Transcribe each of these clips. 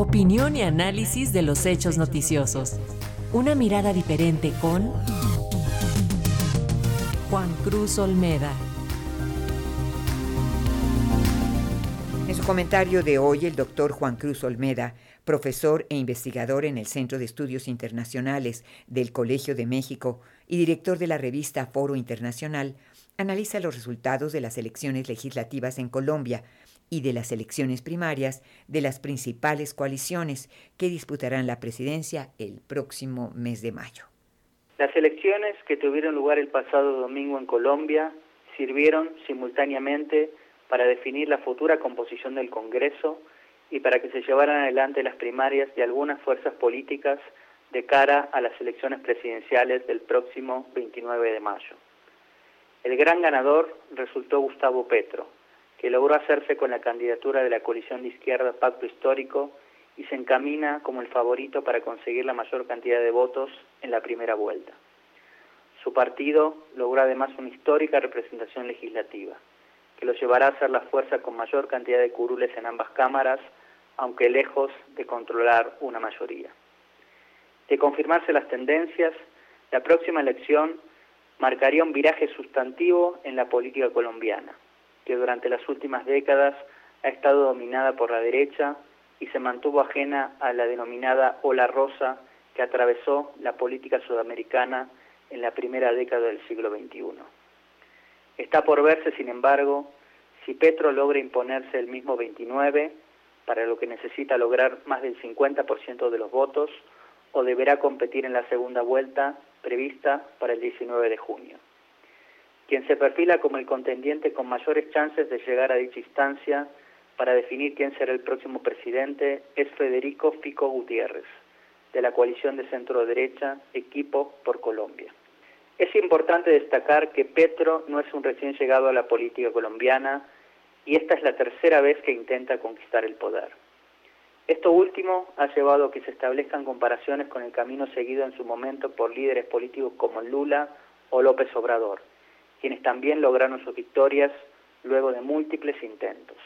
Opinión y análisis de los hechos noticiosos. Una mirada diferente con Juan Cruz Olmeda. En su comentario de hoy, el doctor Juan Cruz Olmeda, profesor e investigador en el Centro de Estudios Internacionales del Colegio de México y director de la revista Foro Internacional, analiza los resultados de las elecciones legislativas en Colombia y de las elecciones primarias de las principales coaliciones que disputarán la presidencia el próximo mes de mayo. Las elecciones que tuvieron lugar el pasado domingo en Colombia sirvieron simultáneamente para definir la futura composición del Congreso y para que se llevaran adelante las primarias de algunas fuerzas políticas de cara a las elecciones presidenciales del próximo 29 de mayo. El gran ganador resultó Gustavo Petro, que logró hacerse con la candidatura de la coalición de izquierda Pacto Histórico y se encamina como el favorito para conseguir la mayor cantidad de votos en la primera vuelta. Su partido logró además una histórica representación legislativa que lo llevará a ser la fuerza con mayor cantidad de curules en ambas cámaras, aunque lejos de controlar una mayoría. De confirmarse las tendencias, la próxima elección marcaría un viraje sustantivo en la política colombiana, que durante las últimas décadas ha estado dominada por la derecha y se mantuvo ajena a la denominada ola rosa que atravesó la política sudamericana en la primera década del siglo XXI. Está por verse, sin embargo, si Petro logra imponerse el mismo 29, para lo que necesita lograr más del 50% de los votos, o deberá competir en la segunda vuelta prevista para el 19 de junio. Quien se perfila como el contendiente con mayores chances de llegar a dicha instancia para definir quién será el próximo presidente es Federico Fico Gutiérrez, de la coalición de centro derecha Equipo por Colombia. Es importante destacar que Petro no es un recién llegado a la política colombiana y esta es la tercera vez que intenta conquistar el poder. Esto último ha llevado a que se establezcan comparaciones con el camino seguido en su momento por líderes políticos como Lula o López Obrador, quienes también lograron sus victorias luego de múltiples intentos.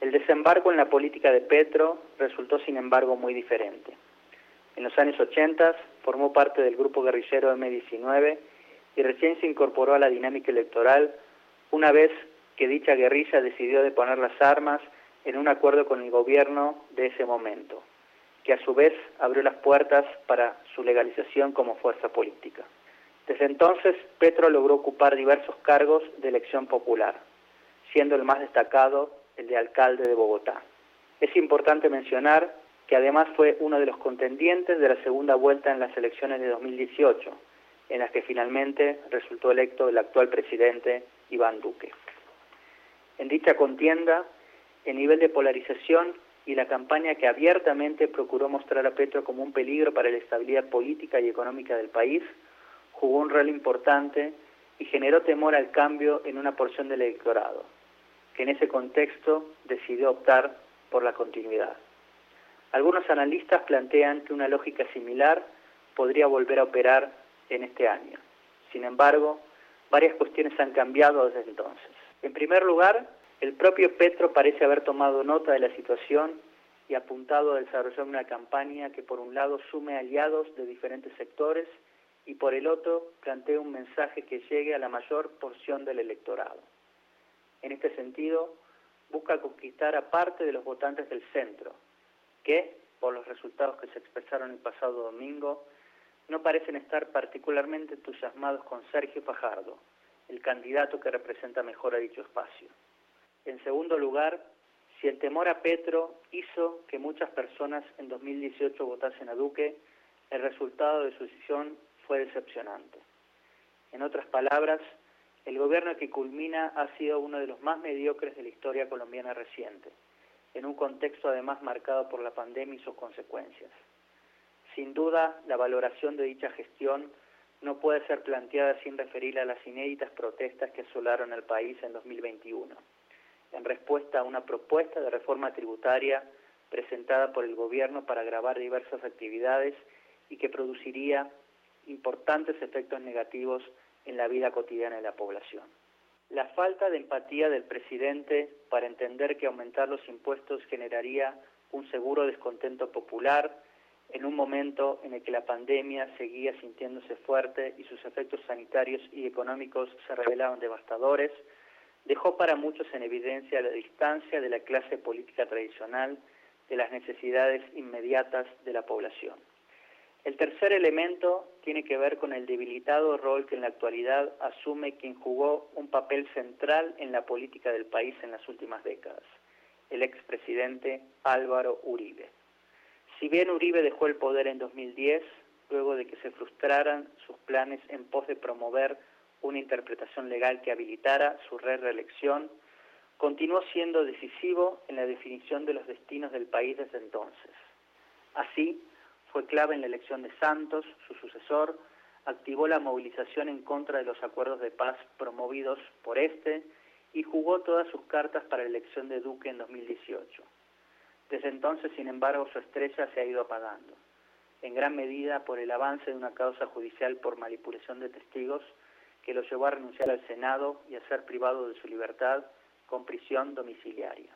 El desembarco en la política de Petro resultó sin embargo muy diferente. En los años 80 formó parte del grupo guerrillero M19 y recién se incorporó a la dinámica electoral una vez que dicha guerrilla decidió deponer las armas en un acuerdo con el gobierno de ese momento, que a su vez abrió las puertas para su legalización como fuerza política. Desde entonces, Petro logró ocupar diversos cargos de elección popular, siendo el más destacado el de alcalde de Bogotá. Es importante mencionar que además fue uno de los contendientes de la segunda vuelta en las elecciones de 2018, en las que finalmente resultó electo el actual presidente Iván Duque. En dicha contienda, el nivel de polarización y la campaña que abiertamente procuró mostrar a Petro como un peligro para la estabilidad política y económica del país, jugó un rol importante y generó temor al cambio en una porción del electorado, que en ese contexto decidió optar por la continuidad. Algunos analistas plantean que una lógica similar podría volver a operar en este año. Sin embargo, varias cuestiones han cambiado desde entonces. En primer lugar, el propio Petro parece haber tomado nota de la situación y apuntado a desarrollar una campaña que por un lado sume aliados de diferentes sectores y por el otro plantee un mensaje que llegue a la mayor porción del electorado. En este sentido, busca conquistar a parte de los votantes del centro, que, por los resultados que se expresaron el pasado domingo, no parecen estar particularmente entusiasmados con Sergio Fajardo, el candidato que representa mejor a dicho espacio. En segundo lugar, si el temor a Petro hizo que muchas personas en 2018 votasen a Duque, el resultado de su decisión fue decepcionante. En otras palabras, el gobierno que culmina ha sido uno de los más mediocres de la historia colombiana reciente en un contexto además marcado por la pandemia y sus consecuencias. Sin duda, la valoración de dicha gestión no puede ser planteada sin referir a las inéditas protestas que asolaron el país en 2021, en respuesta a una propuesta de reforma tributaria presentada por el gobierno para agravar diversas actividades y que produciría importantes efectos negativos en la vida cotidiana de la población. La falta de empatía del presidente para entender que aumentar los impuestos generaría un seguro descontento popular en un momento en el que la pandemia seguía sintiéndose fuerte y sus efectos sanitarios y económicos se revelaban devastadores, dejó para muchos en evidencia la distancia de la clase política tradicional de las necesidades inmediatas de la población. El tercer elemento tiene que ver con el debilitado rol que en la actualidad asume quien jugó un papel central en la política del país en las últimas décadas, el expresidente Álvaro Uribe. Si bien Uribe dejó el poder en 2010, luego de que se frustraran sus planes en pos de promover una interpretación legal que habilitara su reelección, continuó siendo decisivo en la definición de los destinos del país desde entonces. Así, fue clave en la elección de Santos, su sucesor, activó la movilización en contra de los acuerdos de paz promovidos por este y jugó todas sus cartas para la elección de Duque en 2018. Desde entonces, sin embargo, su estrella se ha ido apagando, en gran medida por el avance de una causa judicial por manipulación de testigos que lo llevó a renunciar al Senado y a ser privado de su libertad con prisión domiciliaria.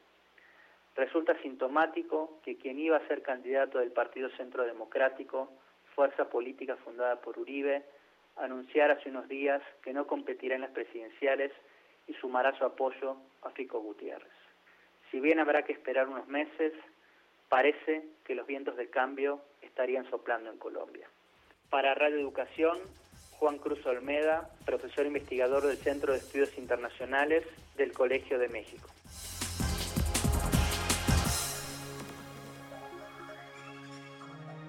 Resulta sintomático que quien iba a ser candidato del Partido Centro Democrático, fuerza política fundada por Uribe, anunciara hace unos días que no competirá en las presidenciales y sumará su apoyo a Fico Gutiérrez. Si bien habrá que esperar unos meses, parece que los vientos de cambio estarían soplando en Colombia. Para Radio Educación, Juan Cruz Olmeda, profesor investigador del Centro de Estudios Internacionales del Colegio de México.